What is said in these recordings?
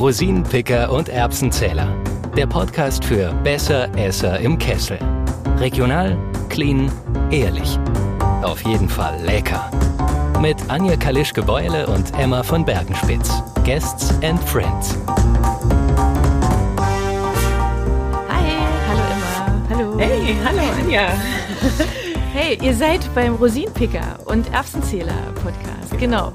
Rosinenpicker und Erbsenzähler. Der Podcast für besser Esser im Kessel. Regional, clean, ehrlich. Auf jeden Fall lecker. Mit Anja Kalischke-Beule und Emma von Bergenspitz. Guests and Friends. Hi, hallo Emma. Hallo. Hey, hallo Anja. Hey, ihr seid beim Rosinenpicker und Erbsenzähler Podcast. Genau.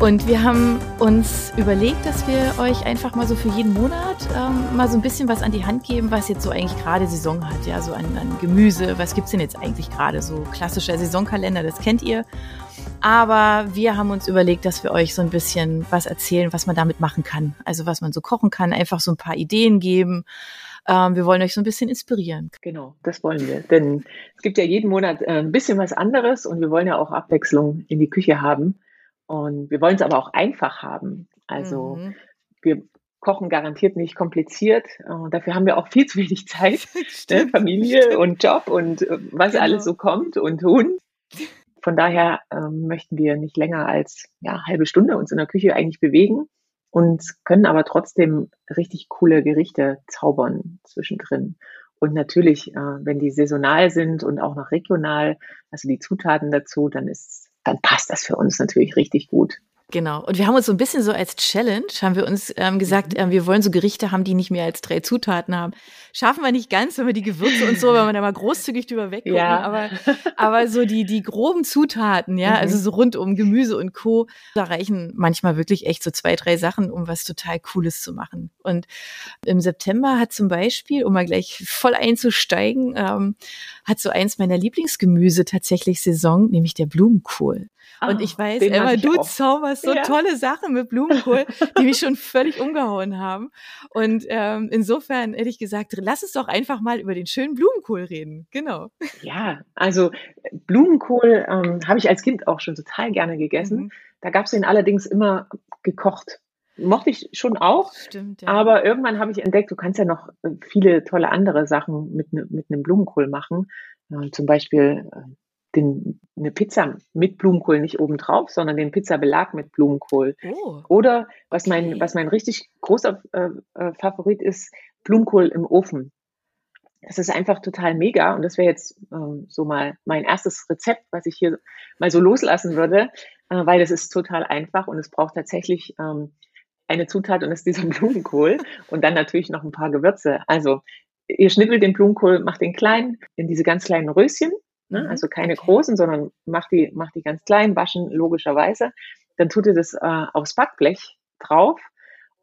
Und wir haben uns überlegt, dass wir euch einfach mal so für jeden Monat ähm, mal so ein bisschen was an die Hand geben, was jetzt so eigentlich gerade Saison hat. Ja, so an, an Gemüse. Was gibt's denn jetzt eigentlich gerade? So klassischer Saisonkalender, das kennt ihr. Aber wir haben uns überlegt, dass wir euch so ein bisschen was erzählen, was man damit machen kann. Also was man so kochen kann, einfach so ein paar Ideen geben. Ähm, wir wollen euch so ein bisschen inspirieren. Genau, das wollen wir. Denn es gibt ja jeden Monat äh, ein bisschen was anderes und wir wollen ja auch Abwechslung in die Küche haben. Und wir wollen es aber auch einfach haben. Also mhm. wir kochen garantiert nicht kompliziert. Uh, dafür haben wir auch viel zu wenig Zeit. ne? Familie stimmt. und Job und äh, was genau. alles so kommt und tun. Von daher ähm, möchten wir nicht länger als ja, halbe Stunde uns in der Küche eigentlich bewegen und können aber trotzdem richtig coole Gerichte zaubern zwischendrin. Und natürlich, äh, wenn die saisonal sind und auch noch regional, also die Zutaten dazu, dann ist dann passt das für uns natürlich richtig gut. Genau. Und wir haben uns so ein bisschen so als Challenge, haben wir uns ähm, gesagt, äh, wir wollen so Gerichte haben, die nicht mehr als drei Zutaten haben. Schaffen wir nicht ganz, wenn wir die Gewürze und so, wenn man da mal großzügig drüber weggucken. Ja. Aber, aber so die, die groben Zutaten, ja, also mhm. also so rund um Gemüse und Co., da reichen manchmal wirklich echt so zwei, drei Sachen, um was total Cooles zu machen. Und im September hat zum Beispiel, um mal gleich voll einzusteigen, ähm, hat so eins meiner Lieblingsgemüse tatsächlich Saison, nämlich der Blumenkohl. Und ich ah, weiß, Emma, du zauberst so ja. tolle Sachen mit Blumenkohl, die mich schon völlig umgehauen haben. Und ähm, insofern hätte ich gesagt, lass uns doch einfach mal über den schönen Blumenkohl reden. Genau. Ja, also Blumenkohl ähm, habe ich als Kind auch schon total gerne gegessen. Mhm. Da gab es den allerdings immer gekocht. Mochte ich schon auch. Stimmt, ja. Aber irgendwann habe ich entdeckt, du kannst ja noch äh, viele tolle andere Sachen mit, ne, mit einem Blumenkohl machen. Äh, zum Beispiel äh, den, eine Pizza mit Blumenkohl nicht obendrauf, sondern den Pizzabelag mit Blumenkohl. Oh, Oder was mein, was mein richtig großer äh, äh, Favorit ist, Blumenkohl im Ofen. Das ist einfach total mega und das wäre jetzt ähm, so mal mein erstes Rezept, was ich hier mal so loslassen würde, äh, weil das ist total einfach und es braucht tatsächlich ähm, eine Zutat und das ist dieser Blumenkohl und dann natürlich noch ein paar Gewürze. Also ihr schnippelt den Blumenkohl, macht den klein in diese ganz kleinen Röschen Ne? Mhm. Also keine großen, sondern macht die, macht die ganz klein, waschen logischerweise. Dann tut ihr das äh, aufs Backblech drauf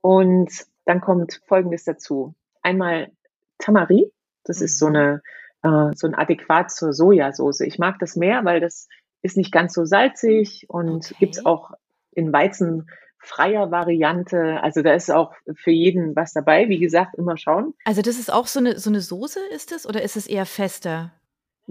und dann kommt Folgendes dazu. Einmal Tamari, das ist so mhm. eine äh, so ein Adäquat zur Sojasauce. Ich mag das mehr, weil das ist nicht ganz so salzig und okay. gibt's auch in weizenfreier Variante. Also da ist auch für jeden was dabei. Wie gesagt, immer schauen. Also das ist auch so eine, so eine Soße, ist es? Oder ist es eher fester?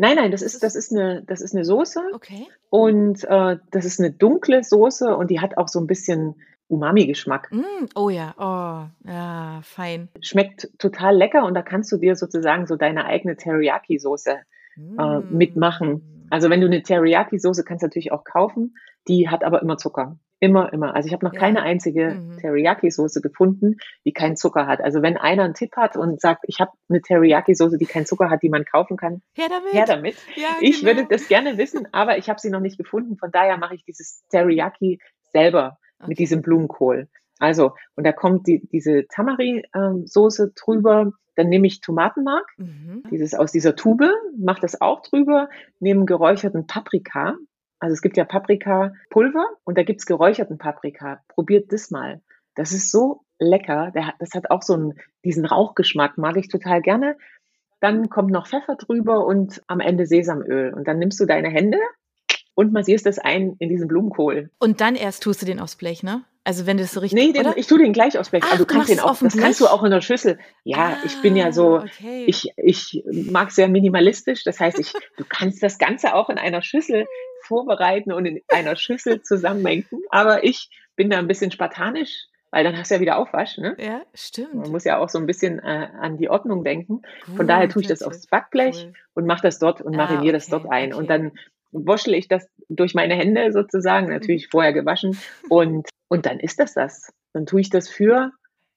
Nein, nein, das ist, das ist eine, das ist eine Soße. Okay. Und äh, das ist eine dunkle Soße und die hat auch so ein bisschen Umami-Geschmack. Mm, oh ja, oh, ja, fein. Schmeckt total lecker und da kannst du dir sozusagen so deine eigene Teriyaki-Soße äh, mm. äh, mitmachen. Also wenn du eine Teriyaki-Soße kannst du natürlich auch kaufen, die hat aber immer Zucker. Immer, immer. Also ich habe noch ja. keine einzige mhm. Teriyaki-Soße gefunden, die keinen Zucker hat. Also wenn einer einen Tipp hat und sagt, ich habe eine Teriyaki-Soße, die keinen Zucker hat, die man kaufen kann, her damit. Her damit. Ja, ich genau. würde das gerne wissen, aber ich habe sie noch nicht gefunden. Von daher mache ich dieses Teriyaki selber okay. mit diesem Blumenkohl. Also, und da kommt die, diese Tamari-Soße drüber. Dann nehme ich Tomatenmark, mhm. dieses aus dieser Tube, mache das auch drüber, nehme geräucherten Paprika, also es gibt ja Paprikapulver und da gibt's geräucherten Paprika. Probiert das mal. Das ist so lecker. das hat auch so einen, diesen Rauchgeschmack, mag ich total gerne. Dann kommt noch Pfeffer drüber und am Ende Sesamöl. Und dann nimmst du deine Hände und massierst das ein in diesen Blumenkohl. Und dann erst tust du den aufs Blech, ne? Also wenn das so richtig. Nee, den, ich tue den gleich aufs Blech. Ach, also du kannst den auch, das kannst du auch in der Schüssel. Ja, ah, ich bin ja so, okay. ich, ich mag sehr minimalistisch. Das heißt, ich, du kannst das Ganze auch in einer Schüssel vorbereiten und in einer Schüssel zusammenmengen. Aber ich bin da ein bisschen spartanisch, weil dann hast du ja wieder Aufwasch. Ne? Ja, stimmt. Man muss ja auch so ein bisschen äh, an die Ordnung denken. Von daher tue ich das aufs Backblech cool. und mache das dort und mariniere ah, okay, das dort ein. Okay. Und dann wuschel ich das durch meine Hände sozusagen, natürlich mhm. vorher gewaschen. Und, und dann ist das das. Dann tue ich das für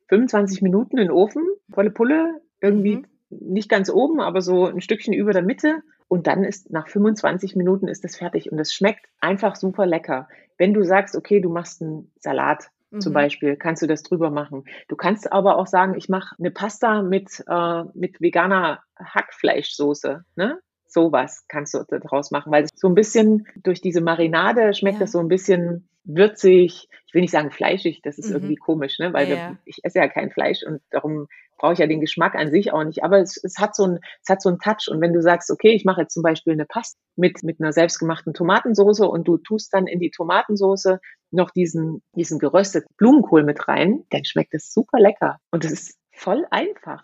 25 Minuten in den Ofen, volle Pulle, irgendwie mhm. nicht ganz oben, aber so ein Stückchen über der Mitte. Und dann ist nach 25 Minuten ist das fertig und es schmeckt einfach super lecker. Wenn du sagst, okay, du machst einen Salat zum mhm. Beispiel, kannst du das drüber machen. Du kannst aber auch sagen, ich mache eine Pasta mit, äh, mit veganer Hackfleischsoße. Ne? Sowas kannst du daraus machen, weil so ein bisschen durch diese Marinade schmeckt ja. das so ein bisschen würzig. Ich will nicht sagen fleischig, das ist mhm. irgendwie komisch, ne? weil ja, wir, ich esse ja kein Fleisch und darum brauche ich ja den Geschmack an sich auch nicht. Aber es, es, hat so ein, es hat so einen Touch. Und wenn du sagst, okay, ich mache jetzt zum Beispiel eine Pasta mit, mit einer selbstgemachten Tomatensoße und du tust dann in die Tomatensoße noch diesen, diesen gerösteten Blumenkohl mit rein, dann schmeckt es super lecker. Und es ist voll einfach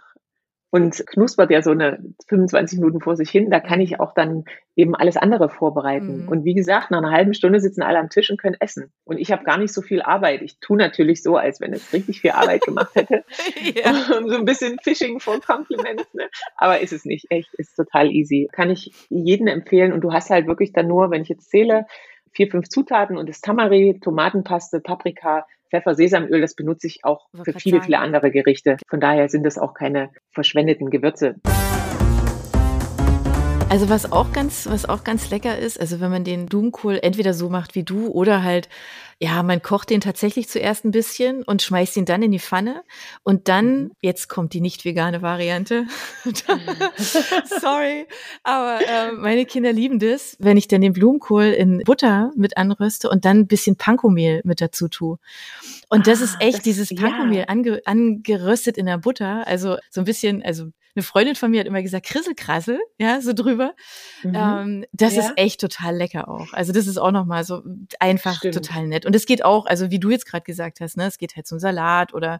und knuspert ja so eine 25 Minuten vor sich hin. Da kann ich auch dann eben alles andere vorbereiten. Mhm. Und wie gesagt, nach einer halben Stunde sitzen alle am Tisch und können essen. Und ich habe gar nicht so viel Arbeit. Ich tue natürlich so, als wenn es richtig viel Arbeit gemacht hätte. ja. so ein bisschen Fishing for Compliments. Ne? Aber ist es nicht. Echt, ist total easy. Kann ich jedem empfehlen. Und du hast halt wirklich dann nur, wenn ich jetzt zähle, vier, fünf Zutaten und das Tamari, Tomatenpaste, Paprika, Pfeffer, Sesamöl, das benutze ich auch für viele, viele andere Gerichte. Von daher sind das auch keine verschwendeten Gewürze. Also was auch ganz, was auch ganz lecker ist, also wenn man den Blumenkohl entweder so macht wie du oder halt, ja, man kocht den tatsächlich zuerst ein bisschen und schmeißt ihn dann in die Pfanne und dann, mhm. jetzt kommt die nicht vegane Variante. Sorry, aber äh, meine Kinder lieben das, wenn ich dann den Blumenkohl in Butter mit anröste und dann ein bisschen Pankomehl mit dazu tue. Und das ah, ist echt das, dieses Pankomehl ja. ange, angeröstet in der Butter, also so ein bisschen, also eine Freundin von mir hat immer gesagt, Krisselkrassel, ja, so drüber. Mhm. Ähm, das ja. ist echt total lecker auch. Also das ist auch nochmal so einfach Stimmt. total nett. Und es geht auch, also wie du jetzt gerade gesagt hast, ne, es geht halt zum Salat oder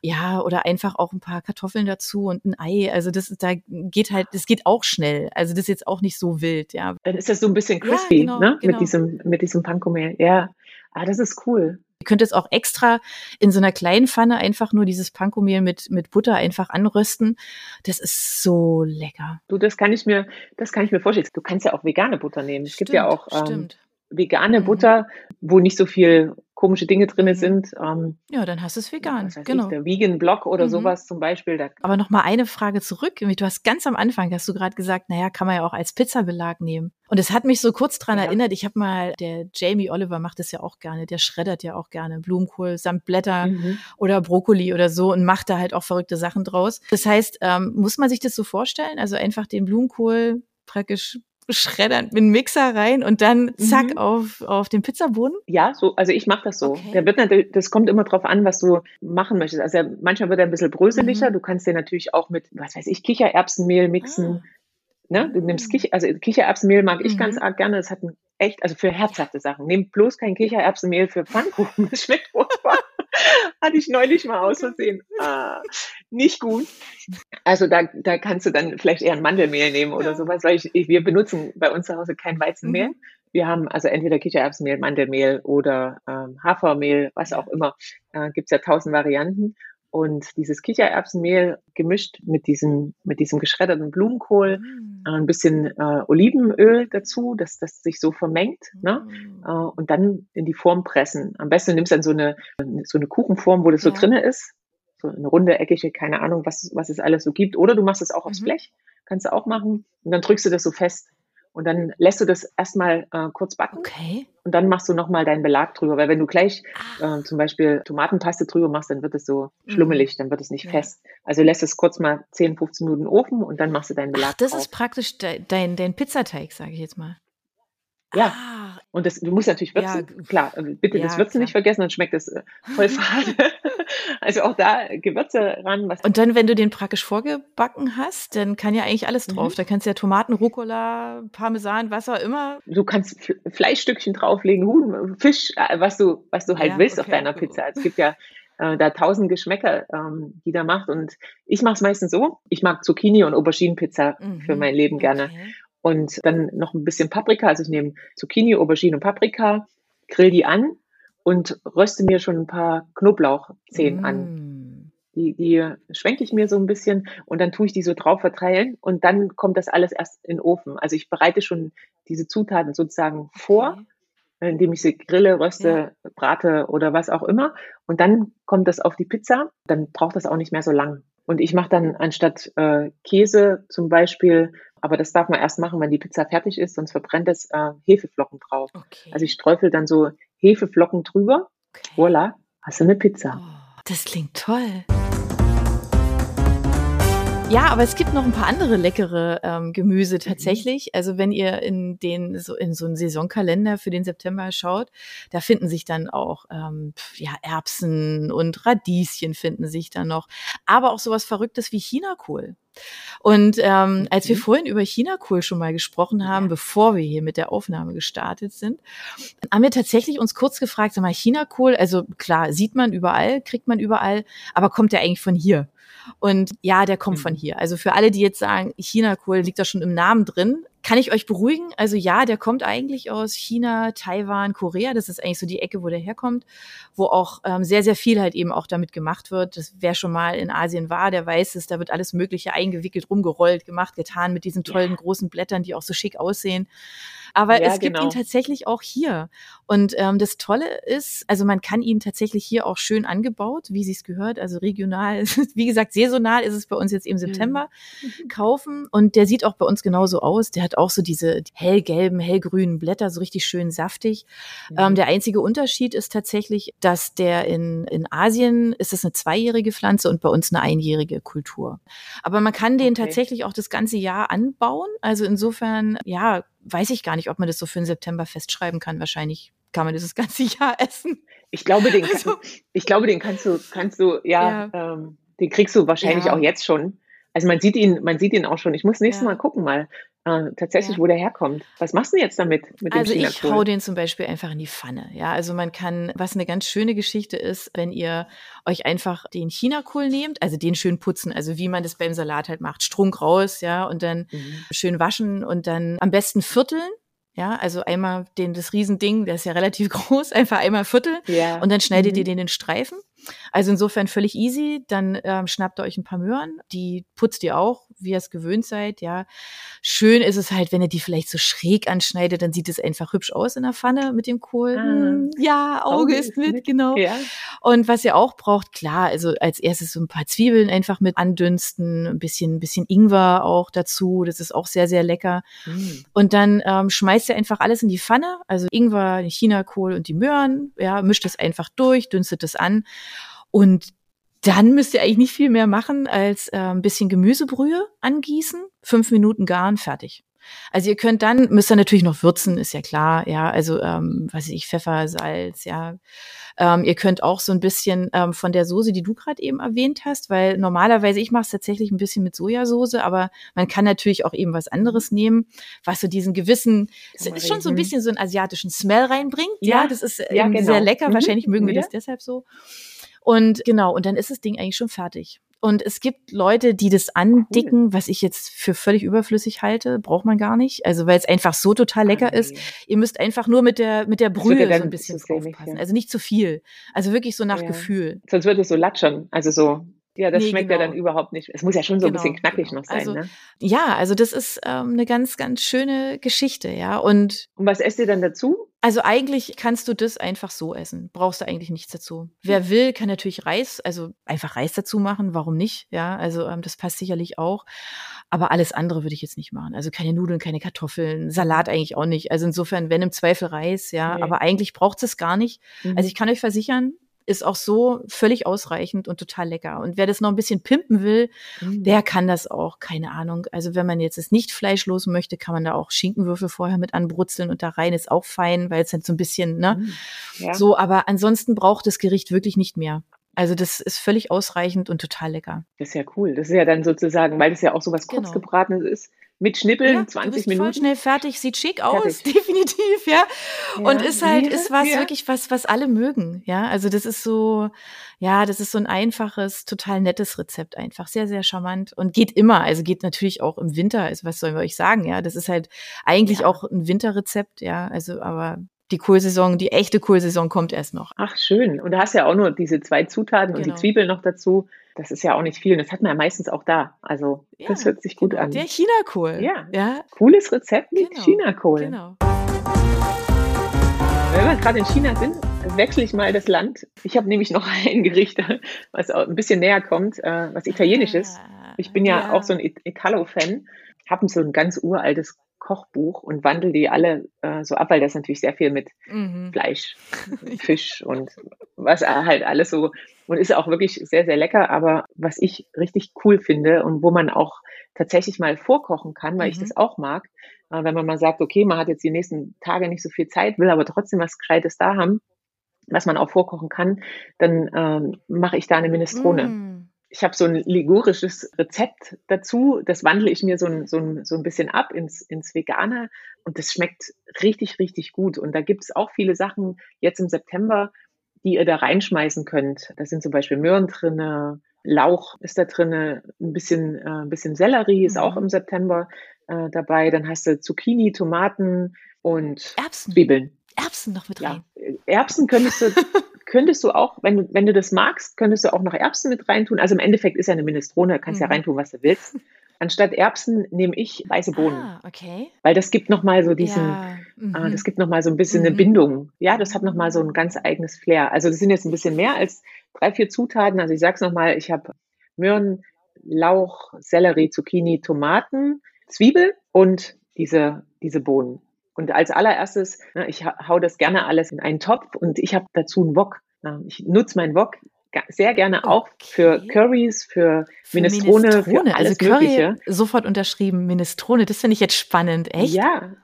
ja, oder einfach auch ein paar Kartoffeln dazu und ein Ei. Also das ist, da geht halt, das geht auch schnell. Also das ist jetzt auch nicht so wild, ja. Dann ist das so ein bisschen crispy, ja, genau, ne? Genau. Mit diesem, mit diesem Pankomehl. Ja. Ah, das ist cool. Ihr könnt es auch extra in so einer kleinen Pfanne einfach nur dieses Pankomehl mit, mit Butter einfach anrösten. Das ist so lecker. Du, das kann ich mir, das kann ich mir vorstellen. Du kannst ja auch vegane Butter nehmen. Es gibt ja auch ähm, vegane mhm. Butter, wo nicht so viel komische Dinge drin mhm. sind. Ähm, ja, dann hast du es vegan. genau. Ich, der Vegan Block oder mhm. sowas zum Beispiel. Da Aber noch mal eine Frage zurück. Du hast ganz am Anfang, hast du gerade gesagt, naja, kann man ja auch als Pizzabelag nehmen. Und es hat mich so kurz dran ja. erinnert, ich habe mal, der Jamie Oliver macht das ja auch gerne, der schreddert ja auch gerne Blumenkohl samt Blätter mhm. oder Brokkoli oder so und macht da halt auch verrückte Sachen draus. Das heißt, ähm, muss man sich das so vorstellen? Also einfach den Blumenkohl praktisch schreddern mit dem Mixer rein und dann zack mhm. auf, auf den Pizzaboden? Ja, so, also ich mache das so. Okay. Der wird natürlich, das kommt immer drauf an, was du machen möchtest. Also manchmal wird er ein bisschen bröseliger. Mhm. Du kannst den natürlich auch mit, was weiß ich, Kichererbsenmehl mixen. Ah. Ne? Du nimmst Kicher, also Kichererbsenmehl mag ich mhm. ganz arg gerne. Das hat ein echt, also für herzhafte Sachen. Nehmt bloß kein Kichererbsenmehl für Pfannkuchen. Das schmeckt furchtbar. Hatte ich neulich mal aus Versehen. Ah, nicht gut. Also da, da kannst du dann vielleicht eher ein Mandelmehl nehmen oder ja. sowas, weil ich, ich, wir benutzen bei uns zu Hause kein Weizenmehl. Mhm. Wir haben also entweder Kichererbsenmehl, Mandelmehl oder ähm, Hafermehl, was auch immer. Äh, Gibt es ja tausend Varianten. Und dieses Kichererbsenmehl gemischt mit diesem, mit diesem geschredderten Blumenkohl, mm. äh, ein bisschen äh, Olivenöl dazu, dass das sich so vermengt, ne? mm. äh, und dann in die Form pressen. Am besten nimmst du dann so eine, so eine Kuchenform, wo das ja. so drinne ist, so eine runde, eckige, keine Ahnung, was, was es alles so gibt. Oder du machst es auch aufs mhm. Blech, kannst du auch machen. Und dann drückst du das so fest. Und dann lässt du das erstmal äh, kurz backen. Okay. Und dann machst du nochmal deinen Belag drüber. Weil wenn du gleich äh, zum Beispiel Tomatenpaste drüber machst, dann wird es so mhm. schlummelig, dann wird es nicht ja. fest. Also lässt es kurz mal 10, 15 Minuten ofen und dann machst du deinen Belag Ach, das drauf. ist praktisch de dein, dein Pizzateig, sage ich jetzt mal. Ja. Ah. Und das, du musst natürlich würzen. Ja. Klar, äh, bitte ja, das Würzen klar. nicht vergessen, dann schmeckt es äh, voll fade. also auch da Gewürze ran. Was und dann, wenn du den praktisch vorgebacken hast, dann kann ja eigentlich alles drauf. Mhm. Da kannst du ja Tomaten, Rucola, Parmesan, was auch immer. Du kannst Fleischstückchen drauflegen, Huhn, Fisch, äh, was du, was du halt ja, willst okay. auf deiner Pizza. Es gibt ja äh, da tausend Geschmäcker, ähm, die da macht. Und ich mache es meistens so. Ich mag Zucchini und Auberginenpizza mhm. für mein Leben gerne. Okay. Und dann noch ein bisschen Paprika. Also ich nehme Zucchini, Aubergine und Paprika, grill die an und röste mir schon ein paar Knoblauchzehen mm. an. Die, die schwenke ich mir so ein bisschen und dann tue ich die so drauf verteilen und dann kommt das alles erst in den Ofen. Also ich bereite schon diese Zutaten sozusagen vor. indem ich sie grille, röste, ja. brate oder was auch immer. Und dann kommt das auf die Pizza. Dann braucht das auch nicht mehr so lang. Und ich mache dann anstatt äh, Käse zum Beispiel, aber das darf man erst machen, wenn die Pizza fertig ist, sonst verbrennt es äh, Hefeflocken drauf. Okay. Also ich streufel dann so Hefeflocken drüber. Okay. Voila, hast du eine Pizza. Oh, das klingt toll. Ja, aber es gibt noch ein paar andere leckere ähm, Gemüse mhm. tatsächlich. Also wenn ihr in den so in so einen Saisonkalender für den September schaut, da finden sich dann auch ähm, ja Erbsen und Radieschen finden sich dann noch, aber auch sowas Verrücktes wie Chinakohl. Und ähm, als wir vorhin über Chinakohl schon mal gesprochen haben, bevor wir hier mit der Aufnahme gestartet sind, haben wir tatsächlich uns kurz gefragt, sag mal, Chinakohl, also klar, sieht man überall, kriegt man überall, aber kommt der eigentlich von hier? Und ja, der kommt von mhm. hier. Also für alle, die jetzt sagen, China-Kohl liegt da schon im Namen drin, kann ich euch beruhigen. Also ja, der kommt eigentlich aus China, Taiwan, Korea. Das ist eigentlich so die Ecke, wo der herkommt, wo auch ähm, sehr, sehr viel halt eben auch damit gemacht wird. Das wer schon mal in Asien war, der weiß es, da wird alles Mögliche eingewickelt, rumgerollt, gemacht, getan mit diesen tollen ja. großen Blättern, die auch so schick aussehen. Aber ja, es gibt genau. ihn tatsächlich auch hier. Und ähm, das Tolle ist, also man kann ihn tatsächlich hier auch schön angebaut, wie sie es gehört, also regional, wie gesagt, saisonal ist es bei uns jetzt im September mhm. kaufen. Und der sieht auch bei uns genauso aus. Der hat auch so diese hellgelben, hellgrünen Blätter, so richtig schön saftig. Mhm. Ähm, der einzige Unterschied ist tatsächlich, dass der in, in Asien ist es eine zweijährige Pflanze und bei uns eine einjährige Kultur. Aber man kann den okay. tatsächlich auch das ganze Jahr anbauen. Also insofern, ja, weiß ich gar nicht, ob man das so für den September festschreiben kann. Wahrscheinlich kann man das das ganze Jahr essen. Ich glaube, den, also, ich glaube, den kannst du, kannst du, ja, ja. Ähm, den kriegst du wahrscheinlich ja. auch jetzt schon. Also man sieht ihn, man sieht ihn auch schon. Ich muss nächstes ja. Mal gucken mal, äh, tatsächlich, ja. wo der herkommt. Was machst du jetzt damit? Mit also ich hau den zum Beispiel einfach in die Pfanne. Ja, also man kann, was eine ganz schöne Geschichte ist, wenn ihr euch einfach den Chinakohl nehmt, also den schön putzen, also wie man das beim Salat halt macht, Strunk raus, ja, und dann mhm. schön waschen und dann am besten vierteln. Ja, also einmal den, das Riesending, der ist ja relativ groß, einfach einmal Viertel ja. und dann schneidet mhm. ihr den in Streifen also insofern völlig easy. Dann ähm, schnappt ihr euch ein paar Möhren, die putzt ihr auch, wie ihr es gewöhnt seid. Ja, schön ist es halt, wenn ihr die vielleicht so schräg anschneidet, dann sieht es einfach hübsch aus in der Pfanne mit dem Kohl. Ah, hm, ja, Auge, Auge ist mit, mit, genau. Ja. Und was ihr auch braucht, klar, also als erstes so ein paar Zwiebeln einfach mit andünsten, ein bisschen, ein bisschen Ingwer auch dazu. Das ist auch sehr, sehr lecker. Mm. Und dann ähm, schmeißt ihr einfach alles in die Pfanne, also Ingwer, den Chinakohl und die Möhren. Ja, mischt das einfach durch, dünstet das an. Und dann müsst ihr eigentlich nicht viel mehr machen, als äh, ein bisschen Gemüsebrühe angießen, fünf Minuten garen, fertig. Also ihr könnt dann, müsst ihr natürlich noch würzen, ist ja klar, ja, also ähm, weiß ich, Pfeffer, Salz, ja. Ähm, ihr könnt auch so ein bisschen ähm, von der Soße, die du gerade eben erwähnt hast, weil normalerweise, ich mache es tatsächlich ein bisschen mit Sojasauce, aber man kann natürlich auch eben was anderes nehmen, was so diesen gewissen, es ist schon so ein bisschen so einen asiatischen Smell reinbringt. Ja, ja das ist ja, genau. sehr lecker. Mhm. Wahrscheinlich mögen wir ja. das deshalb so. Und genau, und dann ist das Ding eigentlich schon fertig. Und es gibt Leute, die das andicken, cool. was ich jetzt für völlig überflüssig halte, braucht man gar nicht. Also weil es einfach so total lecker okay. ist. Ihr müsst einfach nur mit der mit der Brühe so ein bisschen aufpassen. Ja. Also nicht zu viel. Also wirklich so nach ja. Gefühl. Sonst wird es so latschern. Also so ja, das nee, schmeckt genau. ja dann überhaupt nicht. Es muss ja schon so genau, ein bisschen knackig genau. noch sein. Also, ne? Ja, also das ist ähm, eine ganz, ganz schöne Geschichte, ja. Und, Und was esst ihr dann dazu? Also eigentlich kannst du das einfach so essen. Brauchst du eigentlich nichts dazu. Wer will, kann natürlich Reis, also einfach Reis dazu machen. Warum nicht? Ja, also ähm, das passt sicherlich auch. Aber alles andere würde ich jetzt nicht machen. Also keine Nudeln, keine Kartoffeln, Salat eigentlich auch nicht. Also insofern, wenn im Zweifel Reis, ja. Nee. Aber eigentlich braucht es gar nicht. Mhm. Also ich kann euch versichern, ist auch so völlig ausreichend und total lecker. Und wer das noch ein bisschen pimpen will, mhm. der kann das auch, keine Ahnung. Also wenn man jetzt es nicht fleischlos möchte, kann man da auch Schinkenwürfel vorher mit anbrutzeln und da rein ist auch fein, weil es halt so ein bisschen, ne? Mhm. Ja. So, aber ansonsten braucht das Gericht wirklich nicht mehr. Also das ist völlig ausreichend und total lecker. Das ist ja cool. Das ist ja dann sozusagen, weil das ja auch so was genau. kurzgebratenes ist, mit Schnippeln, ja, 20 du bist Minuten. Voll schnell fertig, sieht schick aus, fertig. definitiv, ja. ja. Und ist halt, ist was ja. wirklich was, was alle mögen, ja. Also das ist so, ja, das ist so ein einfaches, total nettes Rezept einfach, sehr, sehr charmant und geht immer, also geht natürlich auch im Winter, also was sollen wir euch sagen, ja. Das ist halt eigentlich auch ein Winterrezept, ja. Also, aber die Kohlsaison, die echte Kohlsaison kommt erst noch. Ach, schön. Und du hast ja auch nur diese zwei Zutaten genau. und die genau. Zwiebeln noch dazu. Das ist ja auch nicht viel. Und das hat man ja meistens auch da. Also, ja, das hört sich gut genau. an. Der Chinakohl. Ja. ja. Cooles Rezept mit genau. Chinakohl. Genau. Wenn wir gerade in China sind, wechsle ich mal das Land. Ich habe nämlich noch ein Gericht, was ein bisschen näher kommt, äh, was italienisch ist. Ich bin ja, ja. auch so ein Italo-Fan, habe so ein ganz uraltes Kochbuch und wandle die alle äh, so ab, weil das natürlich sehr viel mit mhm. Fleisch, Fisch und was halt alles so und ist auch wirklich sehr, sehr lecker. Aber was ich richtig cool finde und wo man auch tatsächlich mal vorkochen kann, weil mhm. ich das auch mag, äh, wenn man mal sagt, okay, man hat jetzt die nächsten Tage nicht so viel Zeit, will aber trotzdem was Gescheites da haben, was man auch vorkochen kann, dann ähm, mache ich da eine Minestrone. Mm ich habe so ein ligurisches Rezept dazu. Das wandle ich mir so ein, so ein, so ein bisschen ab ins, ins Vegane und das schmeckt richtig, richtig gut. Und da gibt es auch viele Sachen jetzt im September, die ihr da reinschmeißen könnt. Da sind zum Beispiel Möhren drinne, Lauch ist da drinne, ein bisschen, äh, ein bisschen Sellerie ist mhm. auch im September äh, dabei. Dann hast du Zucchini, Tomaten und Erbsen. Zwiebeln. Erbsen noch mit rein. Ja, Erbsen könntest du könntest du auch, wenn, wenn du das magst, könntest du auch noch Erbsen mit reintun. Also im Endeffekt ist ja eine Minestrone, kannst mhm. ja reintun, was du willst. Anstatt Erbsen nehme ich weiße Bohnen. Ah, okay. Weil das gibt nochmal so diesen, ja. mhm. äh, das gibt nochmal so ein bisschen mhm. eine Bindung. Ja, das hat nochmal so ein ganz eigenes Flair. Also das sind jetzt ein bisschen mehr als drei, vier Zutaten. Also ich sag's nochmal, ich habe Möhren, Lauch, Sellerie, Zucchini, Tomaten, Zwiebel und diese, diese Bohnen. Und als allererstes, ne, ich hau das gerne alles in einen Topf und ich habe dazu einen Wok. Ich nutze meinen Wok sehr gerne auch okay. für Curries, für, für Minestrone, Minestrone, für also alles also Curry Mögliche. Sofort unterschrieben, Minestrone, das finde ich jetzt spannend, echt? Ja,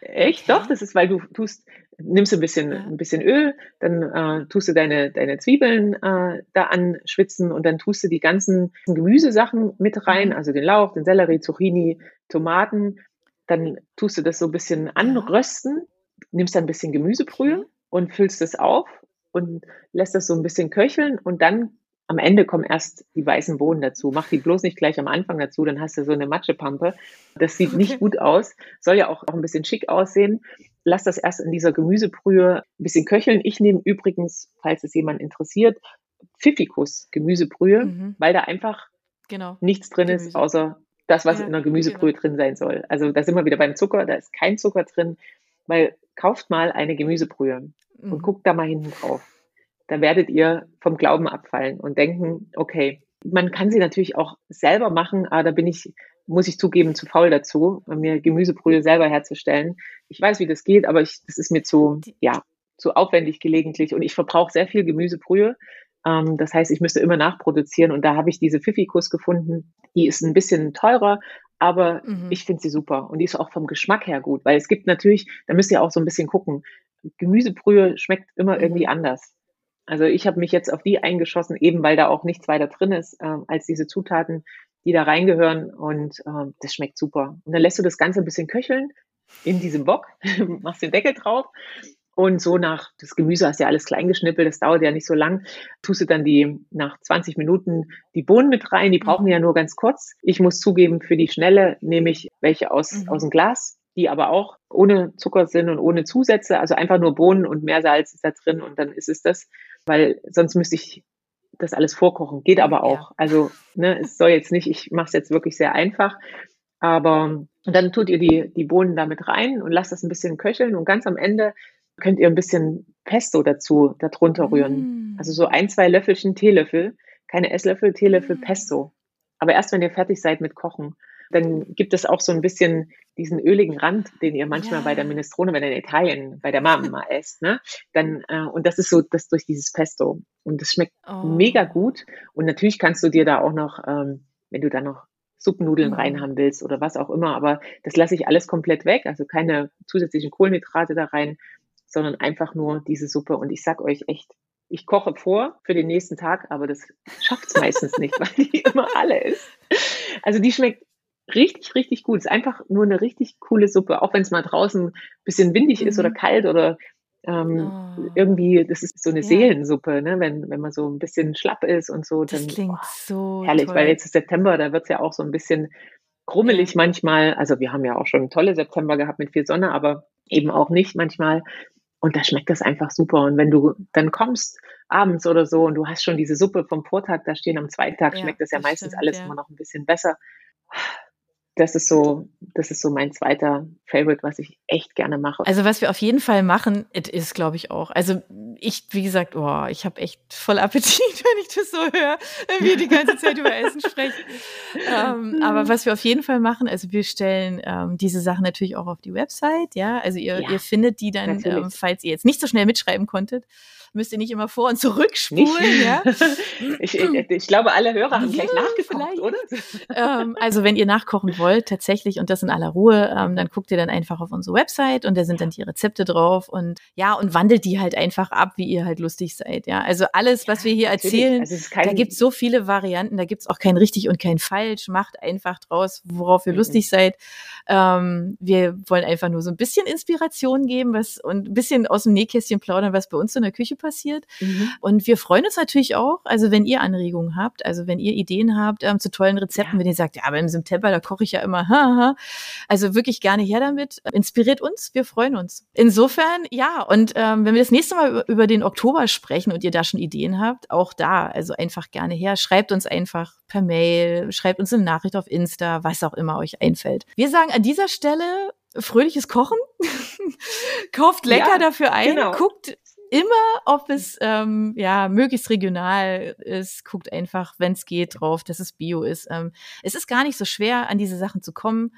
echt, okay. doch, das ist, weil du tust, nimmst ein bisschen, ja. ein bisschen Öl, dann äh, tust du deine, deine Zwiebeln äh, da anschwitzen und dann tust du die ganzen Gemüsesachen mit rein, mhm. also den Lauch, den Sellerie, Zucchini, Tomaten dann tust du das so ein bisschen anrösten, nimmst dann ein bisschen Gemüsebrühe und füllst es auf und lässt das so ein bisschen köcheln und dann am Ende kommen erst die weißen Bohnen dazu. Mach die bloß nicht gleich am Anfang dazu, dann hast du so eine Matschepampe. Das sieht nicht gut aus, soll ja auch, auch ein bisschen schick aussehen. Lass das erst in dieser Gemüsebrühe ein bisschen köcheln. Ich nehme übrigens, falls es jemand interessiert, Pfiffikus Gemüsebrühe, mhm. weil da einfach genau. nichts drin Gemüse. ist, außer das, was ja, in der Gemüsebrühe genau. drin sein soll. Also da sind wir wieder beim Zucker, da ist kein Zucker drin, weil kauft mal eine Gemüsebrühe mhm. und guckt da mal hinten drauf. Da werdet ihr vom Glauben abfallen und denken, okay, man kann sie natürlich auch selber machen, aber da bin ich, muss ich zugeben, zu faul dazu, mir Gemüsebrühe selber herzustellen. Ich weiß, wie das geht, aber ich, das ist mir zu, ja, zu aufwendig gelegentlich und ich verbrauche sehr viel Gemüsebrühe ähm, das heißt, ich müsste immer nachproduzieren und da habe ich diese Pfiffikus gefunden. Die ist ein bisschen teurer, aber mhm. ich finde sie super und die ist auch vom Geschmack her gut, weil es gibt natürlich, da müsst ihr auch so ein bisschen gucken. Gemüsebrühe schmeckt immer mhm. irgendwie anders. Also ich habe mich jetzt auf die eingeschossen, eben weil da auch nichts weiter drin ist äh, als diese Zutaten, die da reingehören und äh, das schmeckt super. Und dann lässt du das Ganze ein bisschen köcheln in diesem Bock, machst den Deckel drauf und so nach, das Gemüse hast ja alles klein geschnippelt, das dauert ja nicht so lang, tust du dann die, nach 20 Minuten die Bohnen mit rein, die brauchen ja nur ganz kurz. Ich muss zugeben, für die Schnelle nehme ich welche aus, mhm. aus dem Glas, die aber auch ohne Zucker sind und ohne Zusätze, also einfach nur Bohnen und Meersalz ist da drin und dann ist es das, weil sonst müsste ich das alles vorkochen. Geht aber auch. Ja. Also ne, es soll jetzt nicht, ich mache es jetzt wirklich sehr einfach. Aber dann tut ihr die, die Bohnen damit rein und lasst das ein bisschen köcheln und ganz am Ende könnt ihr ein bisschen Pesto dazu, darunter rühren. Mm. Also so ein, zwei Löffelchen Teelöffel, keine Esslöffel, Teelöffel mm. Pesto. Aber erst wenn ihr fertig seid mit Kochen, dann gibt es auch so ein bisschen diesen öligen Rand, den ihr manchmal ja. bei der Minestrone, wenn ihr in Italien bei der Mama esst, ne? Dann äh, und das ist so das durch dieses Pesto und das schmeckt oh. mega gut und natürlich kannst du dir da auch noch, ähm, wenn du da noch Suppennudeln mhm. reinhaben willst oder was auch immer, aber das lasse ich alles komplett weg, also keine zusätzlichen Kohlenhydrate da rein sondern einfach nur diese Suppe. Und ich sag euch echt, ich koche vor für den nächsten Tag, aber das schafft es meistens nicht, weil die immer alle ist. Also die schmeckt richtig, richtig gut. Es ist einfach nur eine richtig coole Suppe, auch wenn es mal draußen ein bisschen windig mhm. ist oder mhm. kalt oder ähm, oh. irgendwie, das ist so eine ja. Seelensuppe, ne? wenn, wenn man so ein bisschen schlapp ist und so. Dann, das klingt oh, so herrlich, toll. weil jetzt ist September, da wird es ja auch so ein bisschen krummelig manchmal. Also wir haben ja auch schon tolle September gehabt mit viel Sonne, aber eben auch nicht manchmal. Und da schmeckt das einfach super. Und wenn du dann kommst abends oder so und du hast schon diese Suppe vom Vortag da stehen, am zweiten Tag ja, schmeckt das ja meistens stimmt, alles ja. immer noch ein bisschen besser. Das ist so, das ist so mein zweiter Favorite, was ich echt gerne mache. Also was wir auf jeden Fall machen, ist, glaube ich auch. Also ich, wie gesagt, oh, ich habe echt voll Appetit, wenn ich das so höre, wenn wir die ganze Zeit über Essen sprechen. Ähm, aber was wir auf jeden Fall machen, also wir stellen ähm, diese Sachen natürlich auch auf die Website, ja. Also ihr, ja, ihr findet die dann, ähm, falls ihr jetzt nicht so schnell mitschreiben konntet müsst ihr nicht immer vor- und zurückspulen. Ja? ich, ich, ich, glaube, alle Hörer haben ja, gleich nachgekocht, oder? ähm, also wenn ihr nachkochen wollt, tatsächlich, und das in aller Ruhe, ähm, dann guckt ihr dann einfach auf unsere Website und da sind dann die Rezepte drauf und ja, und wandelt die halt einfach ab, wie ihr halt lustig seid. Ja, also alles, was wir hier erzählen, also da gibt es so viele Varianten, da gibt es auch kein richtig und kein falsch. Macht einfach draus, worauf ihr mhm. lustig seid. Ähm, wir wollen einfach nur so ein bisschen Inspiration geben, was und ein bisschen aus dem Nähkästchen plaudern, was bei uns in der Küche passiert. Mhm. Und wir freuen uns natürlich auch, also wenn ihr Anregungen habt, also wenn ihr Ideen habt ähm, zu tollen Rezepten, ja. wenn ihr sagt, ja, aber im September, da koche ich ja immer, haha. also wirklich gerne her damit. Inspiriert uns, wir freuen uns. Insofern, ja, und ähm, wenn wir das nächste Mal über, über den Oktober sprechen und ihr da schon Ideen habt, auch da, also einfach gerne her, schreibt uns einfach per Mail, schreibt uns eine Nachricht auf Insta, was auch immer euch einfällt. Wir sagen an dieser Stelle fröhliches Kochen. Kauft lecker ja, dafür ein, genau. guckt immer, ob es ähm, ja möglichst regional ist. Guckt einfach, wenn es geht, drauf, dass es Bio ist. Ähm, es ist gar nicht so schwer, an diese Sachen zu kommen.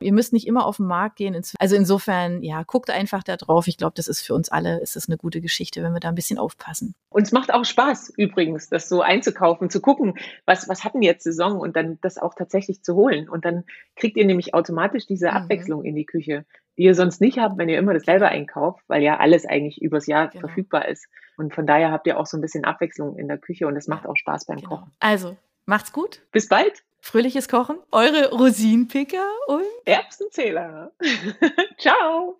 Ihr müsst nicht immer auf den Markt gehen. Also insofern, ja, guckt einfach da drauf. Ich glaube, das ist für uns alle, ist das eine gute Geschichte, wenn wir da ein bisschen aufpassen. Und es macht auch Spaß übrigens, das so einzukaufen, zu gucken, was, was hatten jetzt Saison und dann das auch tatsächlich zu holen. Und dann kriegt ihr nämlich automatisch diese mhm. Abwechslung in die Küche, ihr sonst nicht habt, wenn ihr immer das selber einkauft, weil ja alles eigentlich übers Jahr genau. verfügbar ist. Und von daher habt ihr auch so ein bisschen Abwechslung in der Küche und es macht auch Spaß beim genau. Kochen. Also, macht's gut. Bis bald. Fröhliches Kochen, eure Rosinenpicker und Erbsenzähler. Ciao.